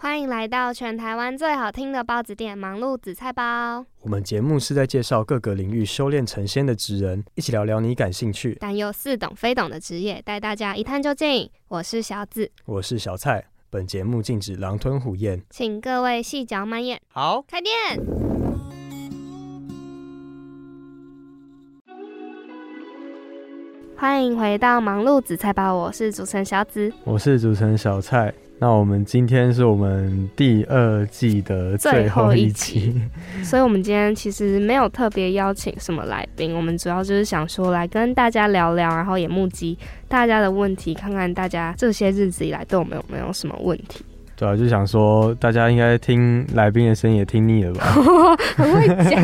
欢迎来到全台湾最好听的包子店——忙碌紫菜包。我们节目是在介绍各个领域修炼成仙的职人，一起聊聊你感兴趣但又似懂非懂的职业，带大家一探究竟。我是小紫，我是小蔡。本节目禁止狼吞虎咽，请各位细嚼慢咽。好，开店。欢迎回到忙碌紫菜包，我是主持人小紫，我是主持人小蔡。那我们今天是我们第二季的最后一期，所以我们今天其实没有特别邀请什么来宾，我们主要就是想说来跟大家聊聊，然后也目击大家的问题，看看大家这些日子以来对我们有没有什么问题。对啊，就想说大家应该听来宾的声音也听腻了吧？很会讲，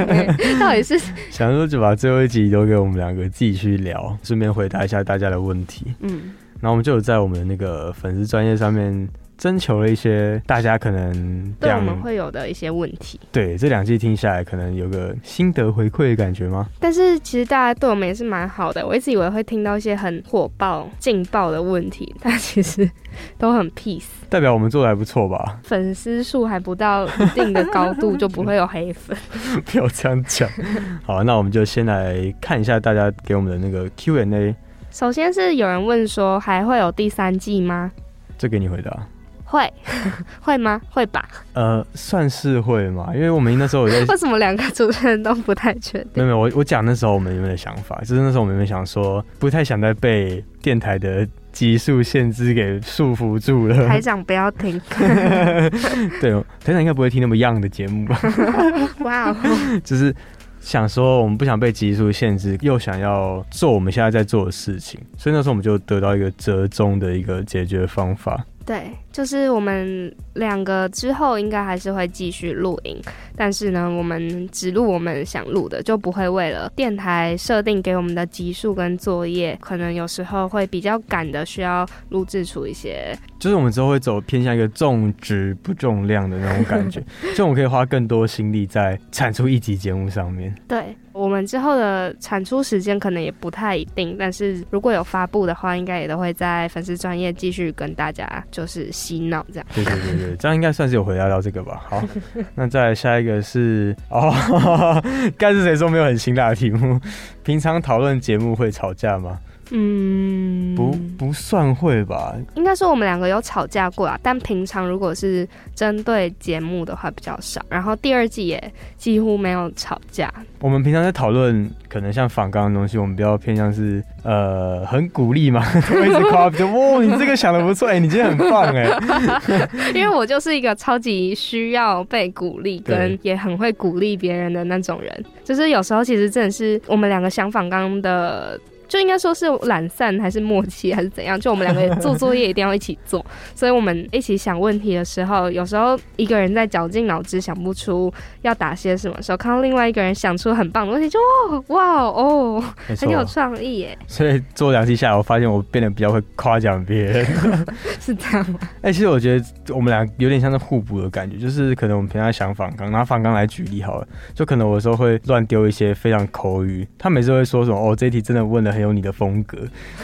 到底是 想说就把最后一集留给我们两个自己去聊，顺便回答一下大家的问题。嗯，然后我们就有在我们的那个粉丝专业上面。征求了一些大家可能对我们会有的一些问题。对，这两季听下来，可能有个心得回馈的感觉吗？但是其实大家对我们也是蛮好的。我一直以为会听到一些很火爆、劲爆的问题，但其实都很 peace，代表我们做的还不错吧？粉丝数还不到一定的高度，就不会有黑粉。不要这样讲。好，那我们就先来看一下大家给我们的那个 Q&A。首先是有人问说，还会有第三季吗？这给你回答。会 会吗？会吧。呃，算是会嘛，因为我们那时候在 为什么两个主持人都不太确定？没有没有，我我讲那时候我们有没有想法，就是那时候我们有没有想说，不太想再被电台的集数限制给束缚住了。台长不要听。对，台长应该不会听那么样的节目吧？哇哦，就是想说我们不想被集数限制，又想要做我们现在在做的事情，所以那时候我们就得到一个折中的一个解决方法。对，就是我们两个之后应该还是会继续录音，但是呢，我们只录我们想录的，就不会为了电台设定给我们的集数跟作业，可能有时候会比较赶的，需要录制出一些。就是我们之后会走偏向一个重质不重量的那种感觉，就我们可以花更多心力在产出一集节目上面。对。我们之后的产出时间可能也不太一定，但是如果有发布的话，应该也都会在粉丝专业继续跟大家就是洗脑这样。对对对对，这样应该算是有回答到这个吧。好，那再下一个是哦，该是谁说没有很辛辣的题目？平常讨论节目会吵架吗？嗯，不不算会吧？应该说我们两个有吵架过啊，但平常如果是针对节目的话比较少。然后第二季也几乎没有吵架。我们平常在讨论，可能像仿钢的东西，我们比较偏向是呃很鼓励嘛，一直夸，就哇你这个想的不错，哎你今天很棒哎。因为我就是一个超级需要被鼓励，跟也很会鼓励别人的那种人。就是有时候其实真的是我们两个想仿钢的。就应该说是懒散还是默契还是怎样？就我们两个做作业一定要一起做，所以我们一起想问题的时候，有时候一个人在绞尽脑汁想不出要打些什么时候，看到另外一个人想出很棒的问题，就哇哦，很有创意耶！所以做两期下来，我发现我变得比较会夸奖别人，是这样吗？哎，其实我觉得我们俩有点像是互补的感觉，就是可能我们平常想反刚，拿反刚来举例好了，就可能我有时候会乱丢一些非常口语，他每次会说什么哦，这题真的问的很。有你的风格，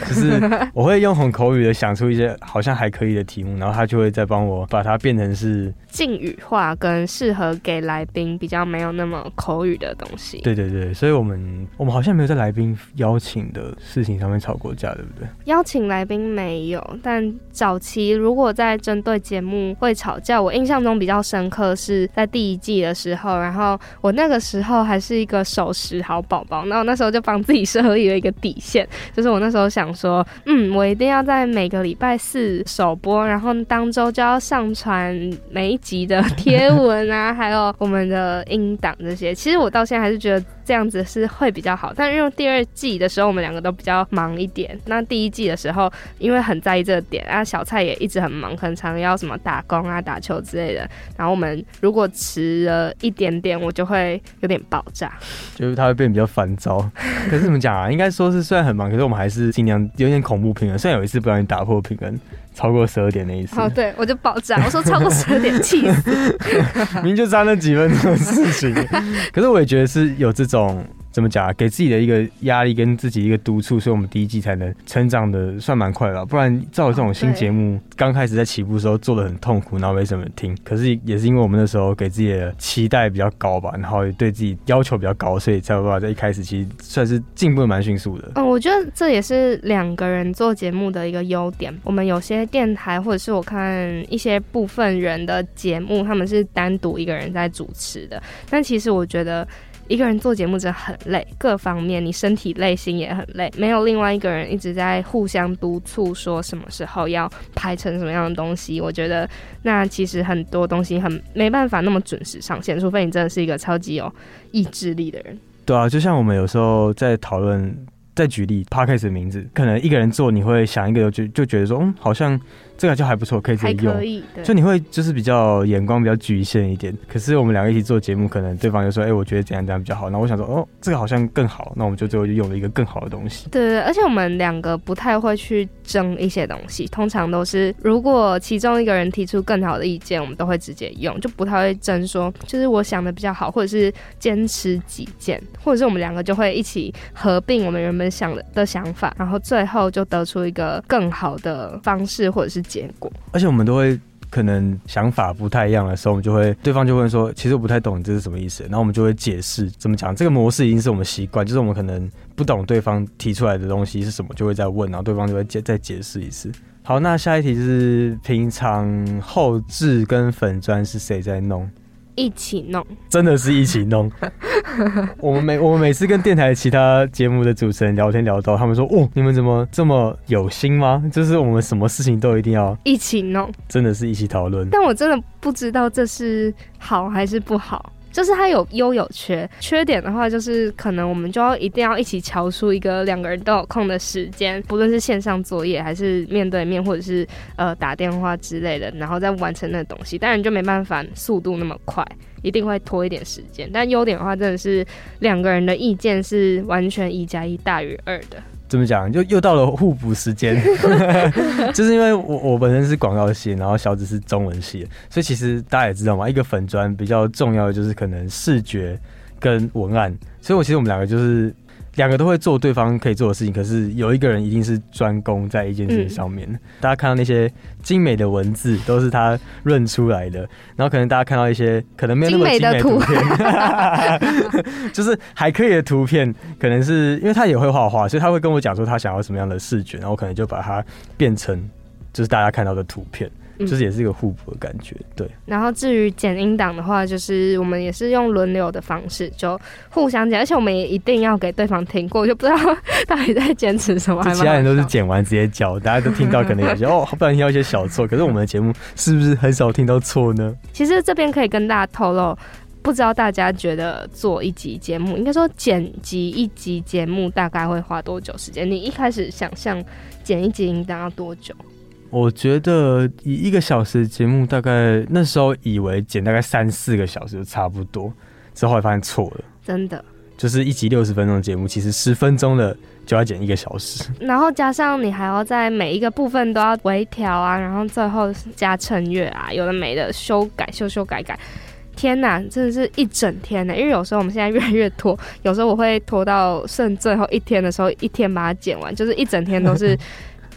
就是我会用很口语的想出一些好像还可以的题目，然后他就会再帮我把它变成是敬语化，跟适合给来宾比较没有那么口语的东西。对对对，所以我们我们好像没有在来宾邀请的事情上面吵过架，对不对？邀请来宾没有，但早期如果在针对节目会吵架，我印象中比较深刻是在第一季的时候，然后我那个时候还是一个守时好宝宝，那我那时候就帮自己设立了一个底线。就是我那时候想说，嗯，我一定要在每个礼拜四首播，然后当周就要上传每一集的贴文啊，还有我们的音档这些。其实我到现在还是觉得这样子是会比较好。但因为第二季的时候我们两个都比较忙一点，那第一季的时候因为很在意这个点啊，小蔡也一直很忙，很常要什么打工啊、打球之类的。然后我们如果迟了一点点，我就会有点爆炸，就是他会变比较烦躁。可是怎么讲啊？应该说是虽然很忙，可是我们还是尽量有点恐怖平衡。虽然有一次不小心打破平衡，超过十二点的意思。哦，对，我就爆炸，我说超过十二点，气死！明明就差那几分钟的事情，可是我也觉得是有这种。怎么讲？给自己的一个压力跟自己一个督促，所以我们第一季才能成长的算蛮快吧。不然照这种新节目，刚开始在起步的时候做的很痛苦，然后没什么听。可是也是因为我们那时候给自己的期待比较高吧，然后也对自己要求比较高，所以才有办法在一开始其实算是进步的蛮迅速的。嗯，我觉得这也是两个人做节目的一个优点。我们有些电台或者是我看一些部分人的节目，他们是单独一个人在主持的，但其实我觉得。一个人做节目真的很累，各方面你身体内，心也很累。没有另外一个人一直在互相督促，说什么时候要拍成什么样的东西，我觉得那其实很多东西很没办法那么准时上线，除非你真的是一个超级有意志力的人。对啊，就像我们有时候在讨论，再举例 p a r k a s 的名字，可能一个人做，你会想一个就就觉得说，嗯，好像。这个就还不错，可以自己用。就你会就是比较眼光比较局限一点。可是我们两个一起做节目，可能对方就说：“哎，我觉得怎样怎样比较好。”那我想说：“哦，这个好像更好。”那我们就最后就用了一个更好的东西。对对，而且我们两个不太会去争一些东西，通常都是如果其中一个人提出更好的意见，我们都会直接用，就不太会争说就是我想的比较好，或者是坚持己见，或者是我们两个就会一起合并我们原本想的的想法，然后最后就得出一个更好的方式，或者是。结果，而且我们都会可能想法不太一样的时候，我们就会对方就会说，其实我不太懂你这是什么意思，然后我们就会解释怎么讲。这个模式已经是我们习惯，就是我们可能不懂对方提出来的东西是什么，就会再问，然后对方就会解再解释一次。好，那下一题就是平常后置跟粉砖是谁在弄？一起弄，真的是一起弄。我们每我们每次跟电台其他节目的主持人聊天聊到，他们说：“哦，你们怎么这么有心吗？就是我们什么事情都一定要一起弄，真的是一起讨论。”但我真的不知道这是好还是不好。就是它有优有缺，缺点的话就是可能我们就要一定要一起敲出一个两个人都有空的时间，不论是线上作业还是面对面或者是呃打电话之类的，然后再完成那东西，当然就没办法速度那么快，一定会拖一点时间。但优点的话，真的是两个人的意见是完全一加一大于二的。怎么讲？就又到了互补时间，就是因为我我本身是广告系，然后小紫是中文系，所以其实大家也知道嘛，一个粉砖比较重要的就是可能视觉跟文案，所以我其实我们两个就是。两个都会做对方可以做的事情，可是有一个人一定是专攻在一件事情上面。大家看到那些精美的文字都是他润出来的，然后可能大家看到一些可能没有那么精美的图片，就是还可以的图片，可能是因为他也会画画，所以他会跟我讲说他想要什么样的视觉，然后可能就把它变成就是大家看到的图片。就是也是一个互补的感觉，对。然后至于剪音档的话，就是我们也是用轮流的方式，就互相剪，而且我们也一定要给对方听过，就不知道 到底在坚持什么。其他人都是剪完直接交，大家都听到可能有些哦，不然听到一些小错。可是我们的节目是不是很少听到错呢？其实这边可以跟大家透露，不知道大家觉得做一集节目，应该说剪辑一集节目大概会花多久时间？你一开始想象剪一集音档要多久？我觉得以一个小时节目，大概那时候以为剪大概三四个小时就差不多，之后来发现错了。真的，就是一集六十分钟的节目，其实十分钟的就要剪一个小时。然后加上你还要在每一个部分都要微调啊，然后最后加衬乐啊，有的没的修改修修改改。天呐，真的是一整天呢！因为有时候我们现在越来越拖，有时候我会拖到剩最后一天的时候，一天把它剪完，就是一整天都是。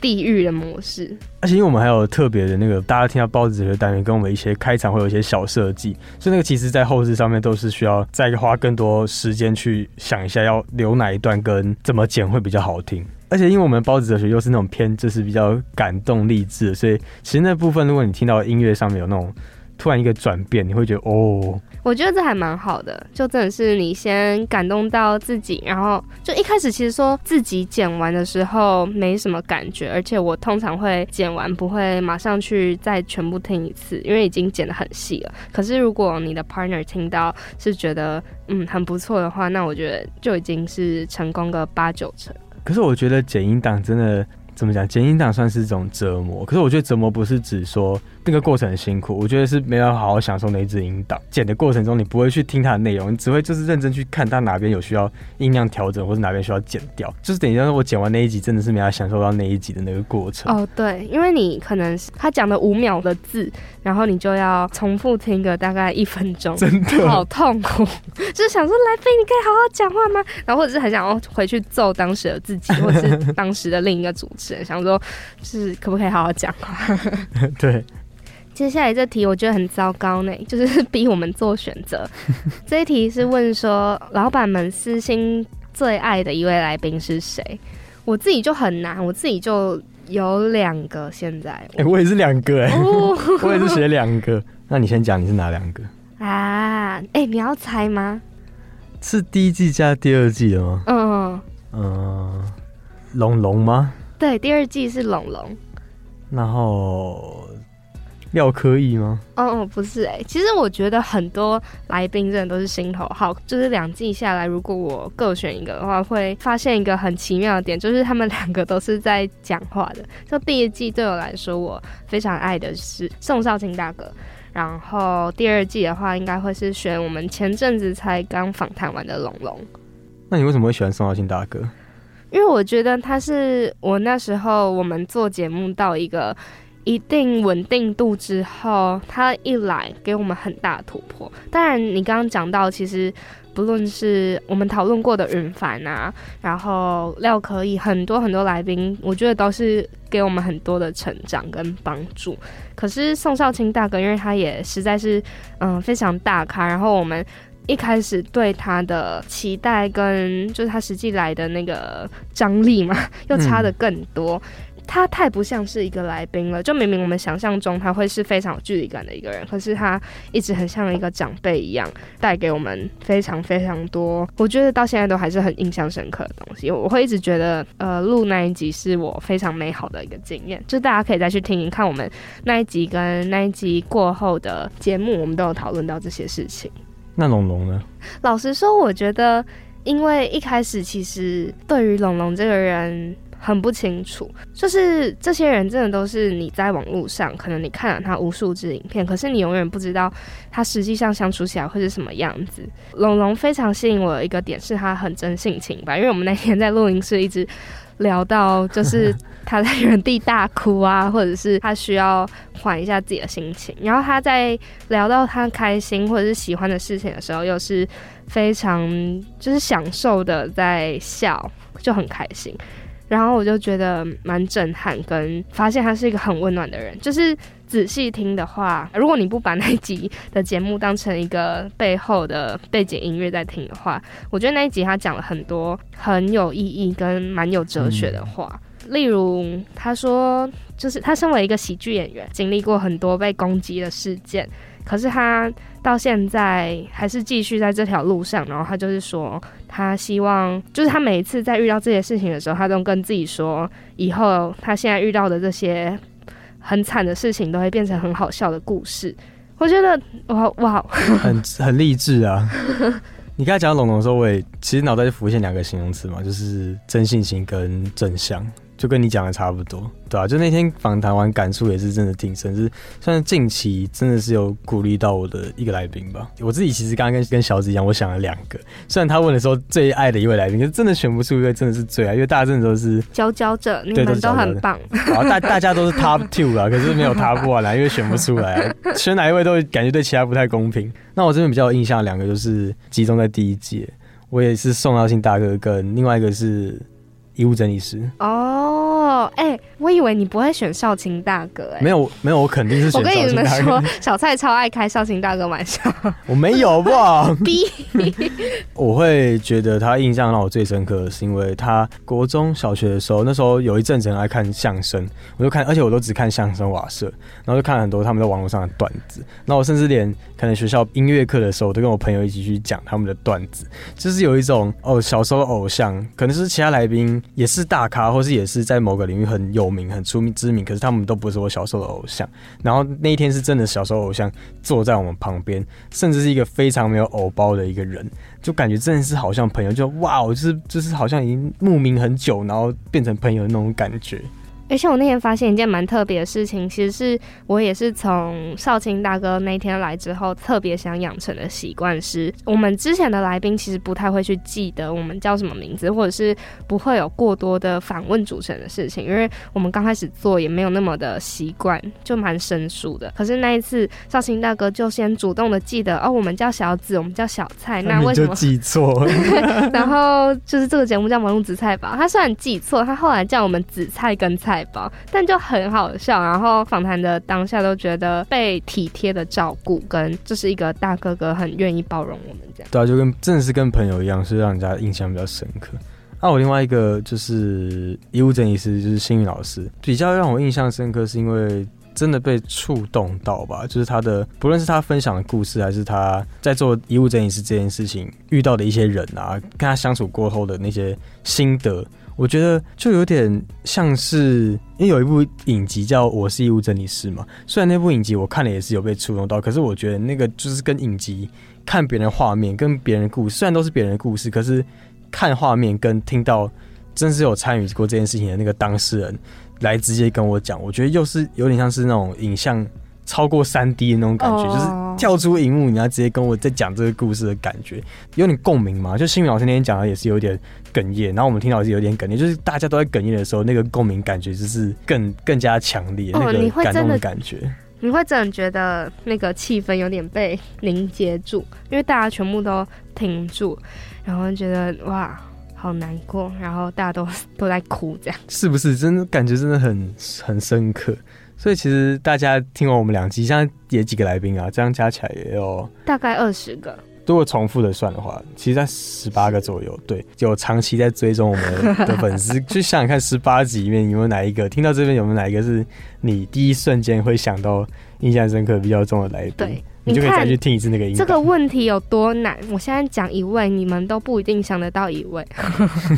地狱的模式，而且因为我们还有特别的那个，大家听到包子的学单元，跟我们一些开场会有一些小设计，所以那个其实在后置上面都是需要再花更多时间去想一下要留哪一段跟怎么剪会比较好听。而且因为我们包子哲学又是那种偏就是比较感动励志，所以其实那部分如果你听到音乐上面有那种突然一个转变，你会觉得哦，我觉得这还蛮好的，就真的是你先感动到自己，然后就一开始其实说自己剪完的时候没什么感觉，而且我通常会剪完不会马上去再全部听一次，因为已经剪得很细了。可是如果你的 partner 听到是觉得嗯很不错的话，那我觉得就已经是成功个八九成。可是我觉得剪音档真的。怎么讲？剪音档算是一种折磨，可是我觉得折磨不是指说那个过程很辛苦，我觉得是没有好好享受那一支音档。剪的过程中，你不会去听它的内容，你只会就是认真去看它哪边有需要音量调整，或者哪边需要剪掉。就是等于说，我剪完那一集，真的是没法享受到那一集的那个过程。哦，对，因为你可能是他讲的五秒的字，然后你就要重复听个大概一分钟，真的好痛苦。就是想说，来飞，你可以好好讲话吗？然后或者是很想要回去揍当时的自己，或者是当时的另一个主持。想说，是可不可以好好讲话？对，接下来这题我觉得很糟糕呢，就是 逼我们做选择。这一题是问说，老板们私心最爱的一位来宾是谁？我自己就很难，我自己就有两个。现在，哎，我也是两个，哎，我也是写两个。那你先讲，你是哪两个啊？哎，你要猜吗？是第一季加第二季的吗？嗯嗯，龙龙吗？对，第二季是龙龙，然后廖科义吗？哦哦，不是哎，其实我觉得很多来宾真的都是心头好，就是两季下来，如果我各选一个的话，会发现一个很奇妙的点，就是他们两个都是在讲话的。就第一季对我来说，我非常爱的是宋少卿大哥，然后第二季的话，应该会是选我们前阵子才刚访谈完的龙龙。那你为什么会喜欢宋少卿大哥？因为我觉得他是我那时候我们做节目到一个一定稳定度之后，他一来给我们很大突破。当然，你刚刚讲到，其实不论是我们讨论过的云凡啊，然后廖可以很多很多来宾，我觉得都是给我们很多的成长跟帮助。可是宋少卿大哥，因为他也实在是嗯非常大咖，然后我们。一开始对他的期待跟就是他实际来的那个张力嘛，又差的更多。他太不像是一个来宾了，就明明我们想象中他会是非常有距离感的一个人，可是他一直很像一个长辈一样，带给我们非常非常多。我觉得到现在都还是很印象深刻的东西。我会一直觉得，呃，录那一集是我非常美好的一个经验。就大家可以再去听一看我们那一集跟那一集过后的节目，我们都有讨论到这些事情。那龙龙呢？老实说，我觉得，因为一开始其实对于龙龙这个人很不清楚，就是这些人真的都是你在网络上，可能你看了他无数支影片，可是你永远不知道他实际上相处起来会是什么样子。龙龙非常吸引我的一个点是他很真性情吧，因为我们那天在录音室一直。聊到就是他在原地大哭啊，或者是他需要缓一下自己的心情。然后他在聊到他开心或者是喜欢的事情的时候，又是非常就是享受的在笑，就很开心。然后我就觉得蛮震撼，跟发现他是一个很温暖的人，就是。仔细听的话，如果你不把那一集的节目当成一个背后的背景音乐在听的话，我觉得那一集他讲了很多很有意义跟蛮有哲学的话。例如，他说，就是他身为一个喜剧演员，经历过很多被攻击的事件，可是他到现在还是继续在这条路上。然后他就是说，他希望，就是他每一次在遇到这些事情的时候，他都跟自己说，以后他现在遇到的这些。很惨的事情都会变成很好笑的故事，我觉得哇哇，很很励志啊！你刚才讲龙龙的时候，我也其实脑袋就浮现两个形容词嘛，就是真性情跟正向。就跟你讲的差不多，对啊，就那天访谈完，感触也是真的挺深，是算是近期真的是有鼓励到我的一个来宾吧。我自己其实刚刚跟跟小子一样，我想了两个，虽然他问的时候最爱的一位来宾，可是真的选不出一位真的是最爱，因为大家真的都是佼佼者，你们都很棒。然后，大大家都是 top two 啊，可是没有 top one 啊，因为选不出来，选哪一位都感觉对其他不太公平。那我这边比较有印象两个，就是集中在第一届，我也是宋耀信大哥跟另外一个是。衣物整理师。哦，错，哎，我以为你不会选少卿大哥，哎，没有没有，我肯定是选我跟你们说，小蔡超爱开少卿大哥玩笑。我没有，好不？逼，我会觉得他印象让我最深刻，的是因为他国中小学的时候，那时候有一阵子很爱看相声，我就看，而且我都只看相声瓦舍，然后就看很多他们在网络上的段子，然后我甚至连可能学校音乐课的时候，我都跟我朋友一起去讲他们的段子，就是有一种哦，小时候的偶像，可能是其他来宾也是大咖，或是也是在某个领域很有名、很出名知名，可是他们都不是我小时候的偶像。然后那一天是真的小时候偶像坐在我们旁边，甚至是一个非常没有偶包的一个人，就感觉真的是好像朋友，就哇，我就是就是好像已经慕名很久，然后变成朋友的那种感觉。而且我那天发现一件蛮特别的事情，其实是我也是从少卿大哥那天来之后，特别想养成的习惯是，我们之前的来宾其实不太会去记得我们叫什么名字，或者是不会有过多的反问主持人的事情，因为我们刚开始做也没有那么的习惯，就蛮生疏的。可是那一次，少卿大哥就先主动的记得哦，我们叫小紫，我们叫小菜，那为什就么？记错？然后就是这个节目叫《忙碌紫菜吧》，他虽然记错，他后来叫我们紫菜跟菜包，但就很好笑。然后访谈的当下都觉得被体贴的照顾，跟这是一个大哥哥很愿意包容我们这样。对啊，就跟真的是跟朋友一样，是让人家印象比较深刻。那、我另外一个就是遗物整理师，就是幸运老师，比较让我印象深刻，是因为真的被触动到吧，就是他的不论是他分享的故事，还是他在做遗物整理师这件事情遇到的一些人啊，跟他相处过后的那些心得。我觉得就有点像是，因为有一部影集叫《我是遗物整理师》嘛。虽然那部影集我看了也是有被触动到，可是我觉得那个就是跟影集看别人画面、跟别人故事，虽然都是别人的故事，可是看画面跟听到真是有参与过这件事情的那个当事人来直接跟我讲，我觉得又是有点像是那种影像超过三 D 的那种感觉，哦就是跳出荧幕，你要直接跟我在讲这个故事的感觉，有点共鸣嘛。就新宇老师那天讲的也是有点哽咽，然后我们听到也是有点哽咽，就是大家都在哽咽的时候，那个共鸣感觉就是更更加强烈，哦那个感动的的感觉。你会真的觉得那个气氛有点被凝结住，因为大家全部都停住，然后觉得哇。好难过，然后大家都 都在哭，这样。是不是真的感觉真的很很深刻？所以其实大家听完我们两集，现在也几个来宾啊，这样加起来也有，大概二十个，如果重复的算的话，其实在十八个左右。对，有长期在追踪我们的粉丝，去想想看，十八集里面有没有哪一个听到这边有没有哪一个是你第一瞬间会想到印象深刻、比较重的来宾？对，你就可以再去听一次那个音档。这个问题有多难？我现在讲一位，你们都不一定想得到一位。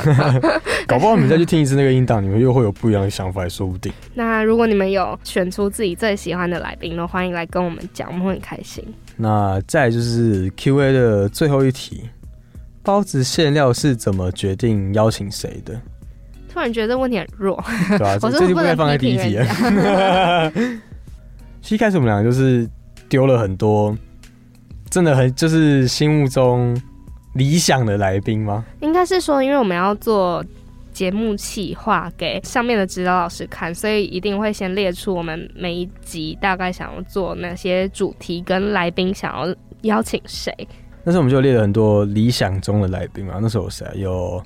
搞不好你们再去听一次那个音档，你们又会有不一样的想法，也说不定。那如果你们有选出自己最喜欢的来宾呢，欢迎来跟我们讲，我们会很开心。那再就是 Q&A 的最后一题，包子馅料是怎么决定邀请谁的？突然觉得这问题很弱，对吧、我这这就不该是不能放在第一题。其实一开始我们两个就是丢了很多，真的很就是心目中理想的来宾吗？应该是说，因为我们要做节目企划给上面的指导老师看，所以一定会先列出我们每一集大概想要做哪些主题，跟来宾想要邀请谁。那时候我们就列了很多理想中的来宾嘛。那时候有谁啊？有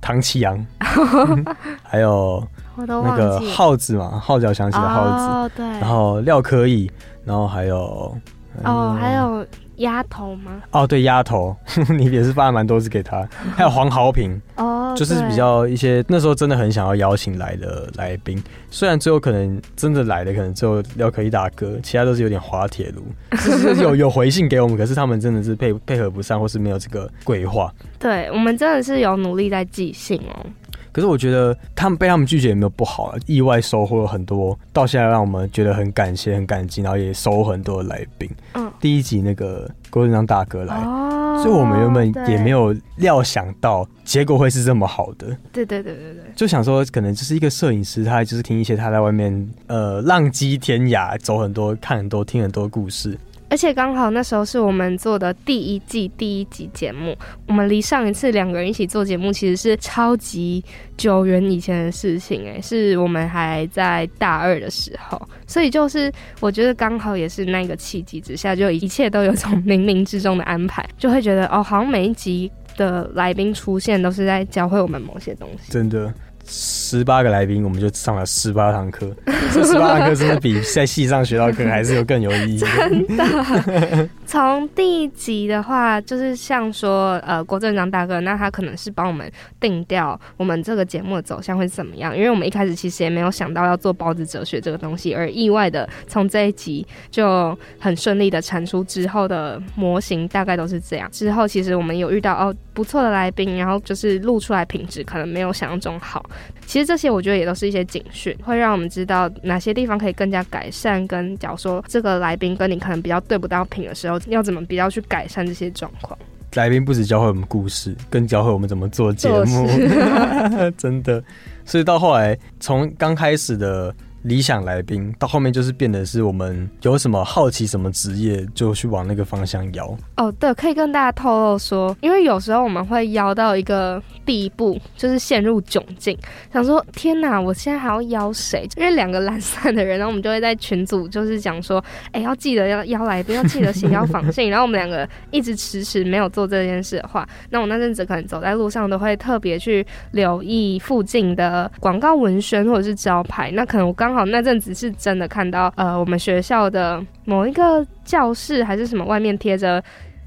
唐启阳，还有那。个耗子嘛，号角响起的耗子，哦，对，然后廖科义，然后还有哦，嗯。还有丫头吗？哦，对，丫头，你也是发了蛮多次给他，还有黄豪平，哦，就是比较一些那时候真的很想要邀请来的来宾，虽然最后可能真的来的可能只有廖可一大哥，其他都是有点滑铁卢，就是有有回信给我们，可是他们真的是配配合不上，或是没有这个规划。对我们真的是有努力在寄信哦。可是我觉得他们被他们拒绝也没有不好啊，意外收获了很多，到现在让我们觉得很感谢、很感激，然后也收很多的来宾。嗯，第一集那个郭振章大哥来，哦，所以我们原本也没有，有料想到结果会是这么好的，对对对对对，就想说可能就是一个摄影师，他就是听一些他在外面呃浪迹天涯，走很多、看很多、听很多故事。而且刚好那时候是我们做的第一季第一集节目，我们离上一次两个人一起做节目其实是超级久远以前的事情，哎，是我们还在大二的时候，所以就是我觉得刚好也是那个契机之下，就一切都有种冥冥之中的安排，就会觉得哦，好像每一集的来宾出现都是在教会我们某些东西。真的，十八个来宾，我们就上了十八堂课。这十八堂课真的比在戏上学到课还是有更有意义。真的，从第一集的话，就是像说，呃，郭正章大哥，那他可能是帮我们定掉我们这个节目的走向会怎么样，因为我们一开始其实也没有想到要做包子哲学这个东西，而意外的从这一集就很顺利的产出之后的模型，大概都是这样。之后其实我们有遇到哦不错的来宾，然后就是录出来品质可能没有想象中好。其实这些我觉得也都是一些警讯，会让我们知道哪些地方可以更加改善。跟假如说这个来宾跟你可能比较对不到频的时候，要怎么比较去改善这些状况？来宾不止教会我们故事，更教会我们怎么做节目，真的。所以到后来，从刚开始的。理想来宾到后面就是变得是我们有什么好奇什么职业就去往那个方向邀哦，对，可以跟大家透露说，因为有时候我们会邀到一个地步，就是陷入窘境，想说天哪，我现在还要邀谁？因为两个懒散的人，然后我们就会在群组就是讲说，哎，要记得要邀来宾，要记得写邀访信。然后我们两个一直迟迟没有做这件事的话，那我那阵子可能走在路上都会特别去留意附近的广告文宣或者是招牌，那可能我刚。好，那阵子是真的看到，呃，我们学校的某一个教室还是什么，外面贴着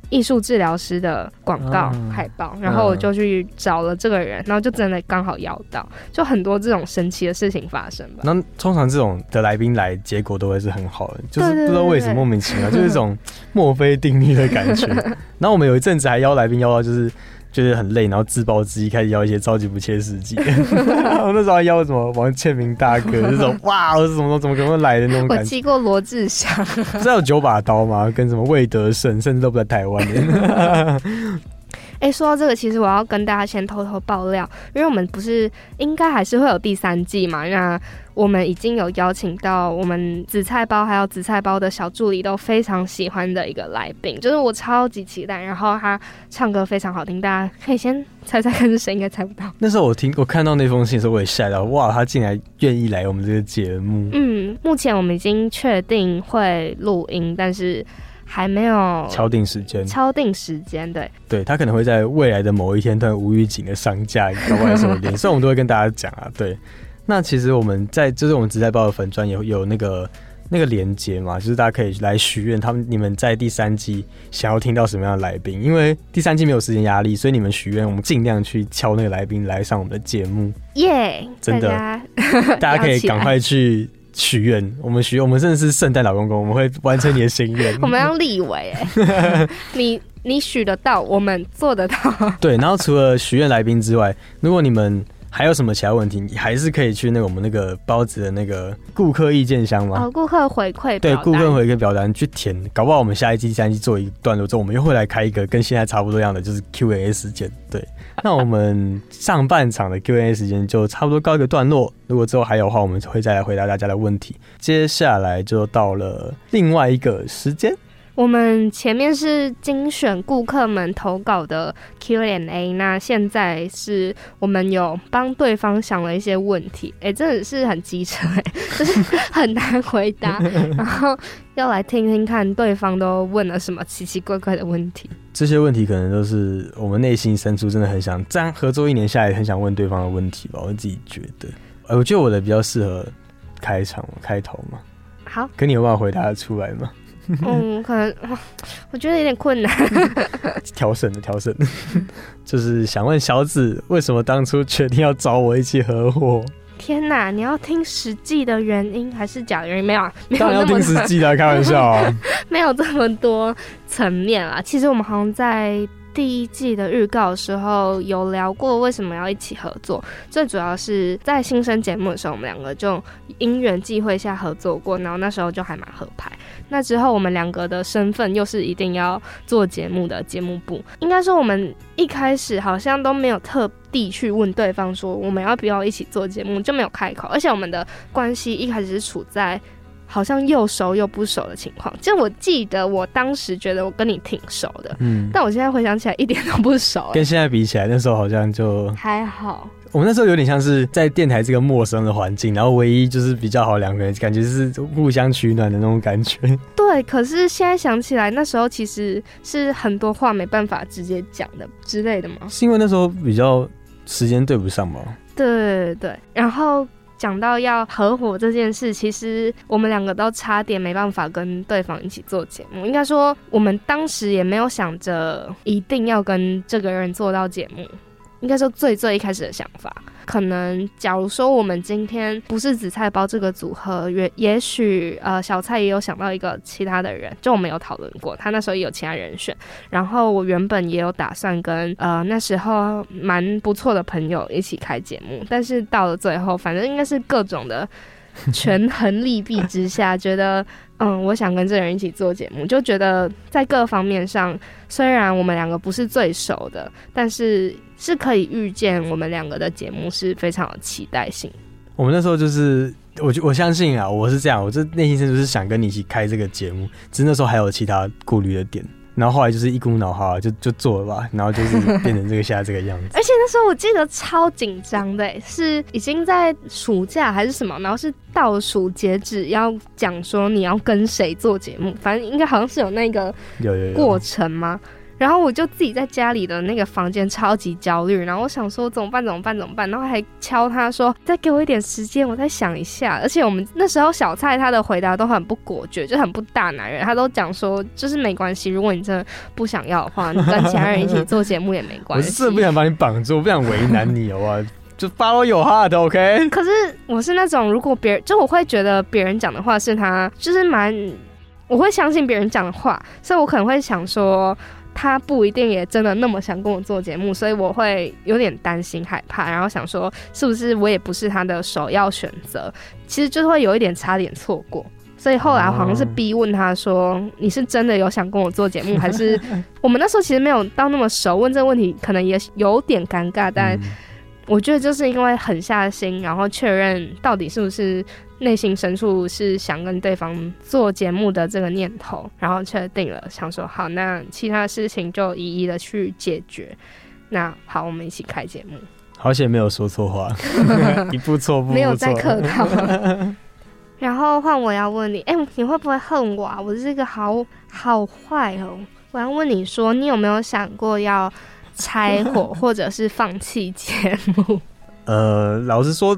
艺术治疗师的广告海报，然后我就去找了这个人，然后就真的刚好邀到，就很多这种神奇的事情发生吧。那通常这种的来宾来，结果都会是很好的，就是不知道为什么莫名其妙，就是一种 墨菲定律的感觉。然后我们有一阵子还邀来宾邀到就是。觉得很累，然后自暴自弃，开始邀一些超级不切实际。我那时候还邀什么王倩明大哥，这种哇，我是怎么怎么可能来的那种感觉。我骑过罗志祥，知道有九把刀吗？跟什么魏德胜，甚至都不在台湾。哎，说到这个，其实我要跟大家先偷偷爆料，因为我们不是应该还是会有第三季嘛？那我们已经有邀请到我们紫菜包还有紫菜包的小助理都非常喜欢的一个来宾，就是我超级期待。然后他唱歌非常好听，大家可以先 猜猜看是谁，应该猜不到。那时候我听我看到那封信的时候，我也吓到，哇，他竟然愿意来我们这个节目。嗯，目前我们已经确定会录音，但是。还没有敲定时间，敲定时间，对，对他可能会在未来的某一天，突然无预警的上架，搞不好什么连，所以我们都会跟大家讲啊。对，那其实我们在就是我们直在报的粉专有有那个那个连接嘛，就是大家可以来许愿，他们你们在第三季想要听到什么样的来宾？因为第三季没有时间压力，所以你们许愿，我们尽量去敲那个来宾来上我们的节目。耶，真的，大家可以赶快去。许愿，我们许，我们真的是圣诞老公公，我们会完成你的心愿。我们要立伟，你你许得到，我们做得到。对，然后除了许愿来宾之外，如果你们。还有什么其他问题？你还是可以去那个我们那个包子的那个顾客意见箱吗？哦，顾客回馈对，顾客回馈表单去填，搞不好我们下一季、第三季做一段落之后，我们又会来开一个跟现在差不多样的，就是 Q&A 时间。对，那我们上半场的 Q&A 时间就差不多告一个段落。如果之后还有的话，我们会再来回答大家的问题。接下来就到了另外一个时间。我们前面是精选顾客们投稿的 Q&A，那现在是我们有帮对方想了一些问题，哎，真的是很机车，哎，就是很难回答，然后要来听听看对方都问了什么奇奇怪怪的问题。这些问题可能都是我们内心深处真的很想，这样合作一年下来很想问对方的问题吧。我自己觉得，哎，我觉得我的比较适合开场开头嘛。好，可你有办法回答得出来吗？嗯，可能我觉得有点困难。调整的调整，就是想问小紫，为什么当初决定要找我一起合伙？天哪，你要听实际的原因还是假原因？没有，当然要听实际的，开玩笑啊，没有这么多层面啊。其实我们好像在。第一季的预告的时候有聊过为什么要一起合作，最主要是在新生节目的时候，我们两个就因缘际会下合作过，然后那时候就还蛮合拍。那之后我们两个的身份又是一定要做节目的节目部，应该说我们一开始好像都没有特地去问对方说我们要不要一起做节目，就没有开口，而且我们的关系一开始是处在。好像又熟又不熟的情况，就我记得我当时觉得我跟你挺熟的，嗯，但我现在回想起来一点都不熟。跟现在比起来，那时候好像就还好。我们那时候有点像是在电台这个陌生的环境，然后唯一就是比较好两个人，感觉是互相取暖的那种感觉。对，可是现在想起来，那时候其实是很多话没办法直接讲的之类的吗？是因为那时候比较时间对不上吗？对对对，然后。讲到要合伙这件事，其实我们两个都差点没办法跟对方一起做节目。应该说，我们当时也没有想着一定要跟这个人做到节目。应该说最最一开始的想法，可能假如说我们今天不是紫菜包这个组合，也也许呃小蔡也有想到一个其他的人，就我们有讨论过，他那时候也有其他人选。然后我原本也有打算跟呃那时候蛮不错的朋友一起开节目，但是到了最后，反正应该是各种的 权衡利弊之下，觉得。嗯，我想跟这人一起做节目，就觉得在各方面上，虽然我们两个不是最熟的，但是是可以预见我们两个的节目是非常有期待性。我们那时候就是，我我相信啊，我是这样，我这内心深处是想跟你一起开这个节目，只是那时候还有其他顾虑的点。然后后来就是一股脑哈，就就做了吧，然后就是 变成这个现在这个样子。而且那时候我记得超紧张的，是已经在暑假还是什么，然后是倒数截止要讲说你要跟谁做节目，反正应该好像是有那个有有过程吗？然后我就自己在家里的那个房间超级焦虑，然后我想说怎么办怎么办怎么办，然后还敲他说再给我一点时间，我再想一下。而且我们那时候小蔡他的回答都很不果决，就很不大男人，他都讲说就是没关系，如果你真的不想要的话，你跟其他人一起做节目也没关系。我是不想把你绑住，我不想为难你，好吧？就 follow your heart，OK？可是我是那种如果别人就我会觉得别人讲的话是他就是蛮，我会相信别人讲的话，所以我可能会想说。他不一定也真的那么想跟我做节目，所以我会有点担心害怕，然后想说是不是我也不是他的首要选择，其实就会有一点差点错过。所以后来好像是逼问他说：“你是真的有想跟我做节目，还是我们那时候其实没有到那么熟？问这个问题可能也有点尴尬，但我觉得就是因为狠下心，然后确认到底是不是。”内心深处是想跟对方做节目的这个念头，然后确定了，想说好，那其他事情就一一的去解决。那好，我们一起开节目。好险没有说错话，一步错步没有再客套。然后换我要问你，哎，你会不会恨我？啊？我这个好好坏哦。我要问你说，你有没有想过要拆伙 或者是放弃节目？呃，老实说。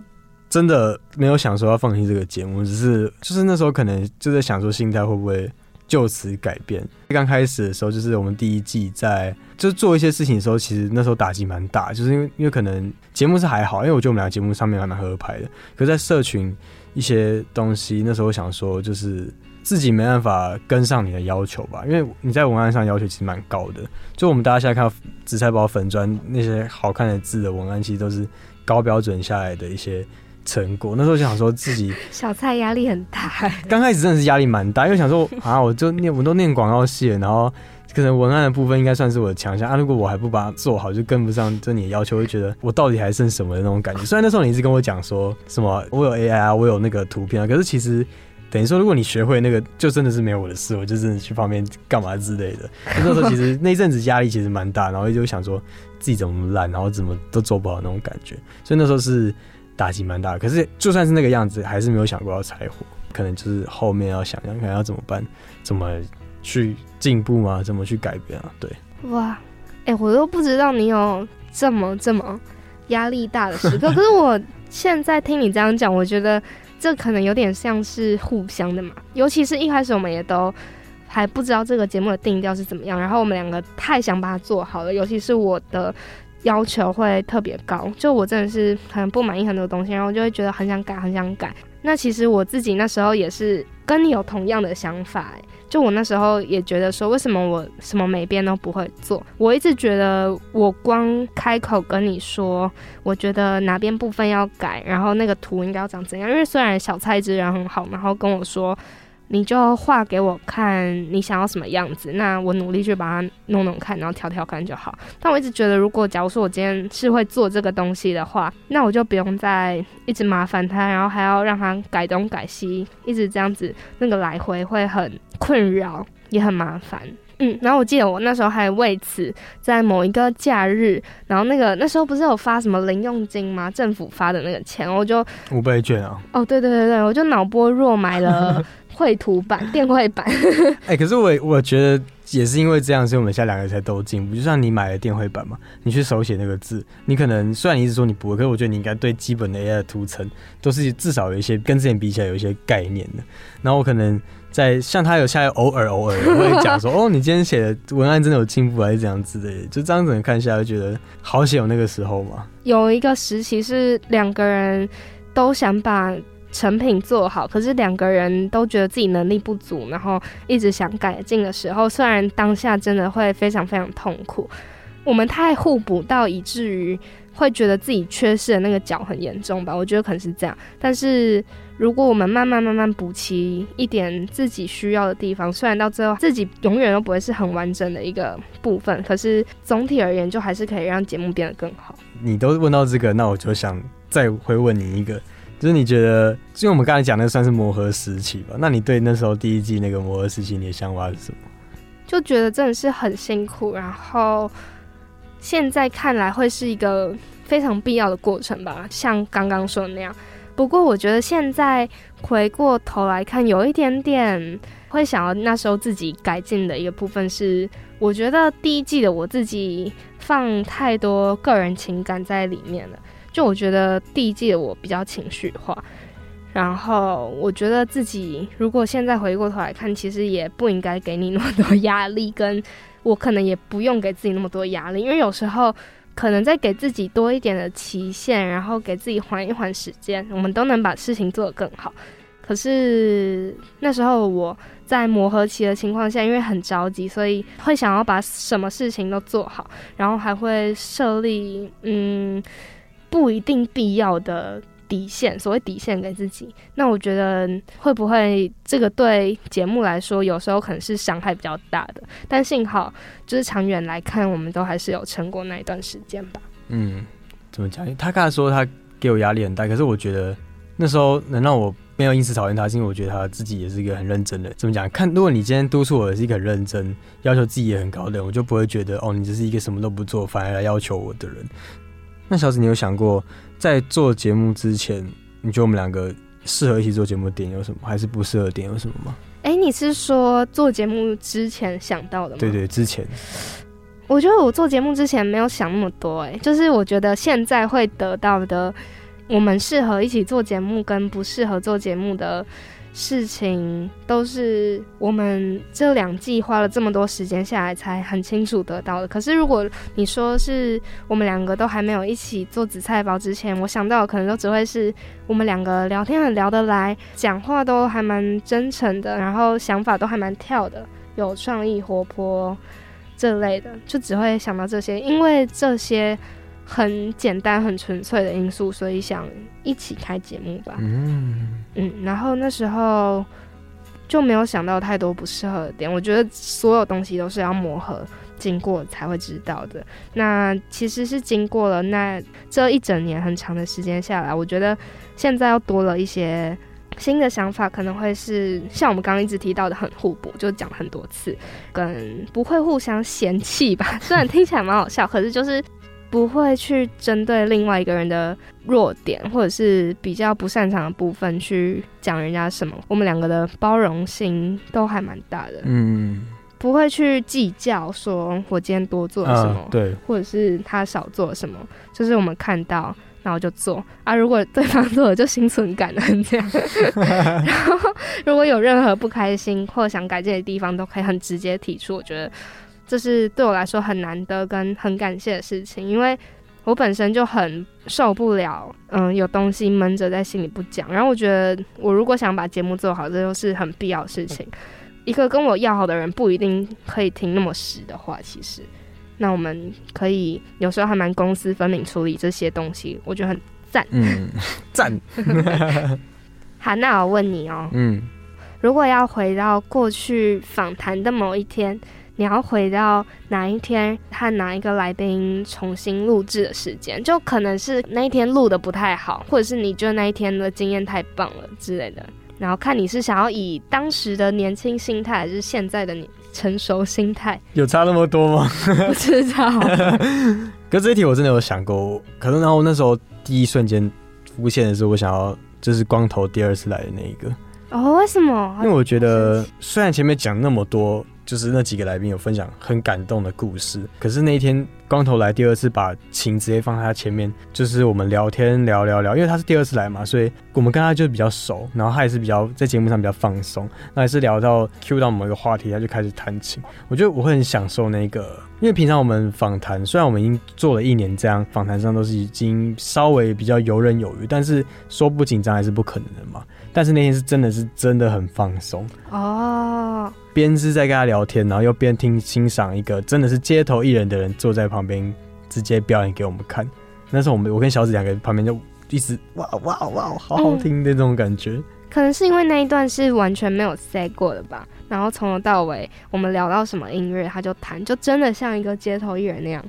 真的没有想说要放弃这个节目，只是就是那时候可能就在想说心态会不会就此改变。刚开始的时候，就是我们第一季在就做一些事情的时候，其实那时候打击蛮大，就是因为因为可能节目是还好，因为我觉得我们俩节目上面还蛮合拍的。可在社群一些东西，那时候想说就是自己没办法跟上你的要求吧，因为你在文案上要求其实蛮高的。就我们大家现在看紫菜包粉砖那些好看的字的文案，其实都是高标准下来的一些。成果那时候想说自己 小蔡压力很大，刚开始真的是压力蛮大，因为想说 啊，我就念我都念广告系，然后可能文案的部分应该算是我的强项啊。如果我还不把它做好，就跟不上这你的要求，会觉得我到底还剩什么的那种感觉。虽然那时候你一直跟我讲说什么我有 AI 啊，我有那个图片啊，可是其实等于说如果你学会那个，就真的是没有我的事，我就真的去旁边干嘛之类的。那时候其实那阵子压力其实蛮大，然后就想说自己怎么烂，然后怎么都做不好那种感觉。所以那时候是。打击蛮大，可是就算是那个样子，还是没有想过要拆伙。可能就是后面要想想看要怎么办，怎么去进步吗？怎么去改变啊？对，哇，哎，我都不知道你有这么这么压力大的时刻。可是我现在听你这样讲，我觉得这可能有点像是互相的嘛。尤其是一开始我们也都还不知道这个节目的定调是怎么样，然后我们两个太想把它做好了，尤其是我的。要求会特别高，就我真的是很不满意很多东西，然后就会觉得很想改，很想改。那其实我自己那时候也是跟你有同样的想法，就我那时候也觉得说，为什么我什么每边都不会做？我一直觉得我光开口跟你说，我觉得哪边部分要改，然后那个图应该要长怎样？因为虽然小蔡之人很好，然后跟我说。你就画给我看，你想要什么样子，那我努力去把它弄弄看，然后调调看就好。但我一直觉得，如果假如说我今天是会做这个东西的话，那我就不用再一直麻烦他，然后还要让他改东改西，一直这样子，那个来回会很困扰，也很麻烦。嗯，然后我记得我那时候还为此在某一个假日，然后那个那时候不是有发什么零用金吗？政府发的那个钱，我就五倍券啊。哦，对对对对，我就脑波弱买了绘图版、电绘版。哎，可是我我觉得也是因为这样，所以我们现在两个才都进步。就像你买了电绘版嘛，你去手写那个字，你可能虽然你一直说你不会，可是我觉得你应该对基本的 AI 图层都是至少有一些跟之前比起来有一些概念的。然后我可能在像他有现在偶尔偶尔会讲说，哦，你今天写的文案真的有进步还是怎样子的？就这样子看下来，觉得好写有那个时候嘛。有一个时期是两个人都想把。成品做好，可是两个人都觉得自己能力不足，然后一直想改进的时候，虽然当下真的会非常非常痛苦，我们太互补到以至于会觉得自己缺失的那个角很严重吧？我觉得可能是这样。但是如果我们慢慢慢慢补齐一点自己需要的地方，虽然到最后自己永远都不会是很完整的一个部分，可是总体而言，就还是可以让节目变得更好。你都问到这个，那我就想再回问你一个。就是你觉得，因为我们刚才讲的算是磨合时期吧？那你对那时候第一季那个磨合时期，你的想法是什么？就觉得真的是很辛苦，然后现在看来会是一个非常必要的过程吧，像刚刚说的那样。不过我觉得现在回过头来看，有一点点会想要那时候自己改进的一个部分是，我觉得第一季的我自己放太多个人情感在里面了。就我觉得第一季的我比较情绪化，然后我觉得自己如果现在回过头来看，其实也不应该给你那么多压力，跟我可能也不用给自己那么多压力，因为有时候可能在给自己多一点的期限，然后给自己缓一缓时间，我们都能把事情做得更好。可是那时候我在磨合期的情况下，因为很着急，所以会想要把什么事情都做好，然后还会设立嗯。不一定必要的底线，所谓底线给自己，那我觉得会不会这个对节目来说，有时候可能是伤害比较大的。但幸好，就是长远来看，我们都还是有撑过那一段时间吧。嗯，怎么讲？他刚才说他给我压力很大，可是我觉得那时候能让我没有因此讨厌他，是因为我觉得他自己也是一个很认真的。怎么讲？看，如果你今天督促我是一个很认真、要求自己也很高的人，我就不会觉得哦，你只是一个什么都不做，反而来要求我的人。那小紫，你有想过在做节目之前，你觉得我们两个适合一起做节目的点有什么，还是不适合点有什么吗？哎，你是说做节目之前想到的吗？对对，之前。我觉得我做节目之前没有想那么多，哎，就是我觉得现在会得到的，我们适合一起做节目跟不适合做节目的。事情都是我们这两季花了这么多时间下来才很清楚得到的。可是如果你说是我们两个都还没有一起做紫菜包之前，我想到可能都只会是我们两个聊天很聊得来，讲话都还蛮真诚的，然后想法都还蛮跳的，有创意、活泼这类的，就只会想到这些，因为这些。很简单、很纯粹的因素，所以想一起开节目吧。嗯嗯，然后那时候就没有想到太多不适合的点。我觉得所有东西都是要磨合、经过才会知道的。那其实是经过了那这一整年很长的时间下来，我觉得现在又多了一些新的想法，可能会是像我们刚刚一直提到的很互补，就讲了很多次，跟不会互相嫌弃吧。虽然听起来蛮好笑，可是就是。不会去针对另外一个人的弱点，或者是比较不擅长的部分去讲人家什么。我们两个的包容性都还蛮大的，嗯，不会去计较说我今天多做了什么，对，或者是他少做了什么，就是我们看到，然后就做啊。如果对方做了，就心存感恩这样。然后如果有任何不开心或想改进的地方，都可以很直接提出。我觉得。这是对我来说很难得跟很感谢的事情，因为我本身就很受不了，嗯，有东西闷着在心里不讲。然后我觉得，我如果想把节目做好，这就是很必要的事情。一个跟我要好的人不一定可以听那么实的话，其实，那我们可以有时候还蛮公私分明处理这些东西，我觉得很赞。嗯，赞。好，那我问你哦，嗯，如果要回到过去访谈的某一天。你要回到哪一天和哪一个来宾重新录制的时间，就可能是那一天录的不太好，或者是你觉得那一天的经验太棒了之类的。然后看你是想要以当时的年轻心态，还是现在的你成熟心态，有差那么多吗？不知道。可这一题我真的有想过，可能然后那时候第一瞬间浮现的是我想要就是光头第二次来的那一个。哦，为什么？因为我觉得虽然前面讲那么多。就是那几个来宾有分享很感动的故事，可是那一天光头来第二次把琴直接放在他前面，就是我们聊天聊聊聊，因为他是第二次来嘛，所以我们跟他就比较熟，然后他也是比较在节目上比较放松，那也是聊到 Q 到某一个话题，他就开始弹琴。我觉得我会很享受那个，因为平常我们访谈，虽然我们已经做了一年这样，访谈上都是已经稍微比较游刃有余，但是说不紧张还是不可能的嘛。但是那天是真的是真的很放松哦，边是在跟他聊天，然后又边听欣赏一个真的是街头艺人的人坐在旁边直接表演给我们看。那时候我们我跟小紫两个旁边就一直哇哇哇，好好听的那种感觉。可能是因为那一段是完全没有 say 过的吧，然后从头到尾我们聊到什么音乐他就弹，就真的像一个街头艺人那样。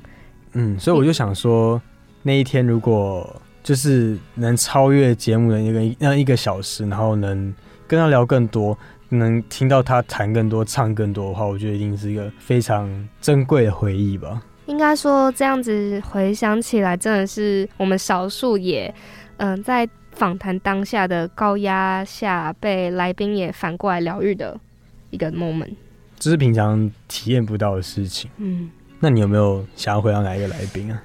嗯，所以我就想说那一天如果。就是能超越节目的一个那一个小时，然后能跟他聊更多，能听到他弹更多、唱更多的话，我觉得一定是一个非常珍贵的回忆吧。应该说这样子回想起来，真的是我们少数也嗯在访谈当下的高压下被来宾也反过来疗愈的一个 moment。这是平常体验不到的事情。嗯，那你有没有想要回到哪一个来宾啊？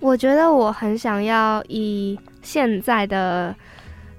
我觉得我很想要以现在的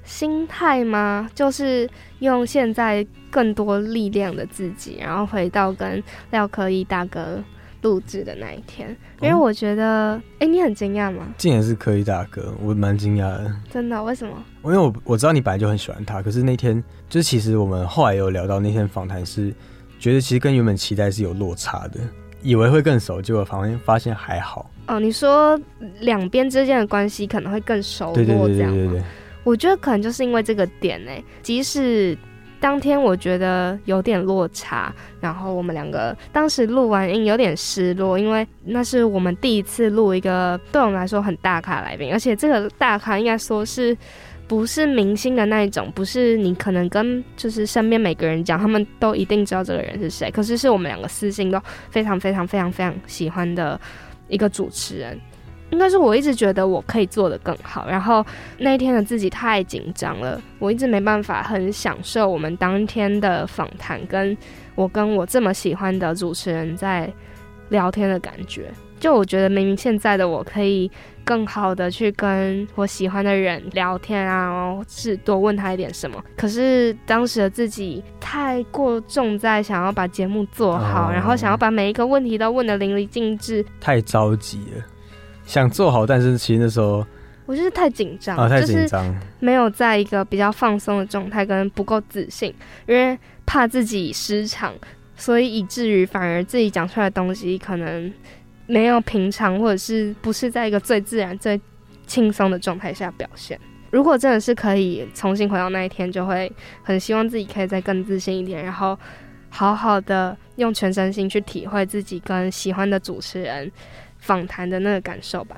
心态吗？就是用现在更多力量的自己，然后回到跟廖科一大哥录制的那一天。因为我觉得，哎，你很惊讶吗？竟然是柯以大哥，我蛮惊讶的。真的？为什么？因为我我知道你本来就很喜欢他，可是那天就是其实我们后来有聊到那天访谈，是觉得其实跟原本期待是有落差的，以为会更熟，结果发现发现还好。哦，你说两边之间的关系可能会更熟络，这样吗？我觉得可能就是因为这个点呢。即使当天我觉得有点落差，然后我们两个当时录完音有点失落，因为那是我们第一次录一个对我们来说很大咖来宾，而且这个大咖应该说是不是明星的那一种，不是你可能跟就是身边每个人讲，他们都一定知道这个人是谁，可是是我们两个私心都非常非常非常非常喜欢的。一个主持人，应该是我一直觉得我可以做的更好。然后那一天的自己太紧张了，我一直没办法很享受我们当天的访谈，跟我跟我这么喜欢的主持人在聊天的感觉。就我觉得明明现在的我可以更好的去跟我喜欢的人聊天啊，然后是多问他一点什么。可是当时的自己太过重在想要把节目做好，然后想要把每一个问题都问得淋漓尽致，太着急了，想做好，但是其实那时候我就是太紧张啊，太紧张，没有在一个比较放松的状态，跟不够自信，因为怕自己失常，所以以至于反而自己讲出来的东西可能。没有平常，或者是不是在一个最自然、最轻松的状态下表现。如果真的是可以重新回到那一天，就会很希望自己可以再更自信一点，然后好好的用全身心去体会自己跟喜欢的主持人访谈的那个感受吧。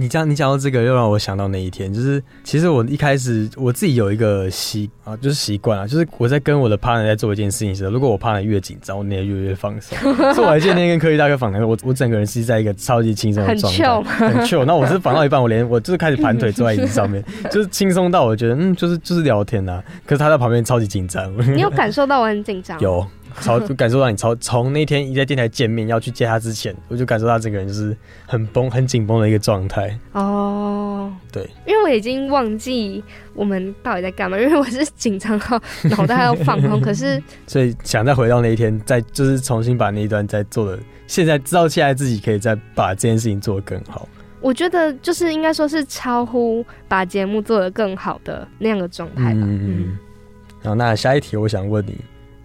你讲你讲到这个，又让我想到那一天，就是其实我一开始我自己有一个习啊，就是习惯啊，就是我在跟我的 partner 在做一件事情时，如果我 partner 越紧张，我那天越越放松。所以我还记得那天跟科技大哥访谈，我我整个人是在一个超级轻松的状态，很 chill。那我是访到一半，我连 我就是开始盘腿坐在椅子上面，就是轻松到我觉得嗯，就是就是聊天呐。可是他在旁边超级紧张。你有感受到我很紧张？有。超就感受到你超从那天一在电台见面要去接他之前，我就感受到这个人就是很绷很紧绷的一个状态。哦，对，因为我已经忘记我们到底在干嘛，因为我是紧张到脑袋要放空。可是，所以想再回到那一天，再就是重新把那一段再做的，现在知道现在自己可以再把这件事情做得更好。我觉得就是应该说是超乎把节目做得更好的那样的状态吧。嗯，然后那下一题我想问你。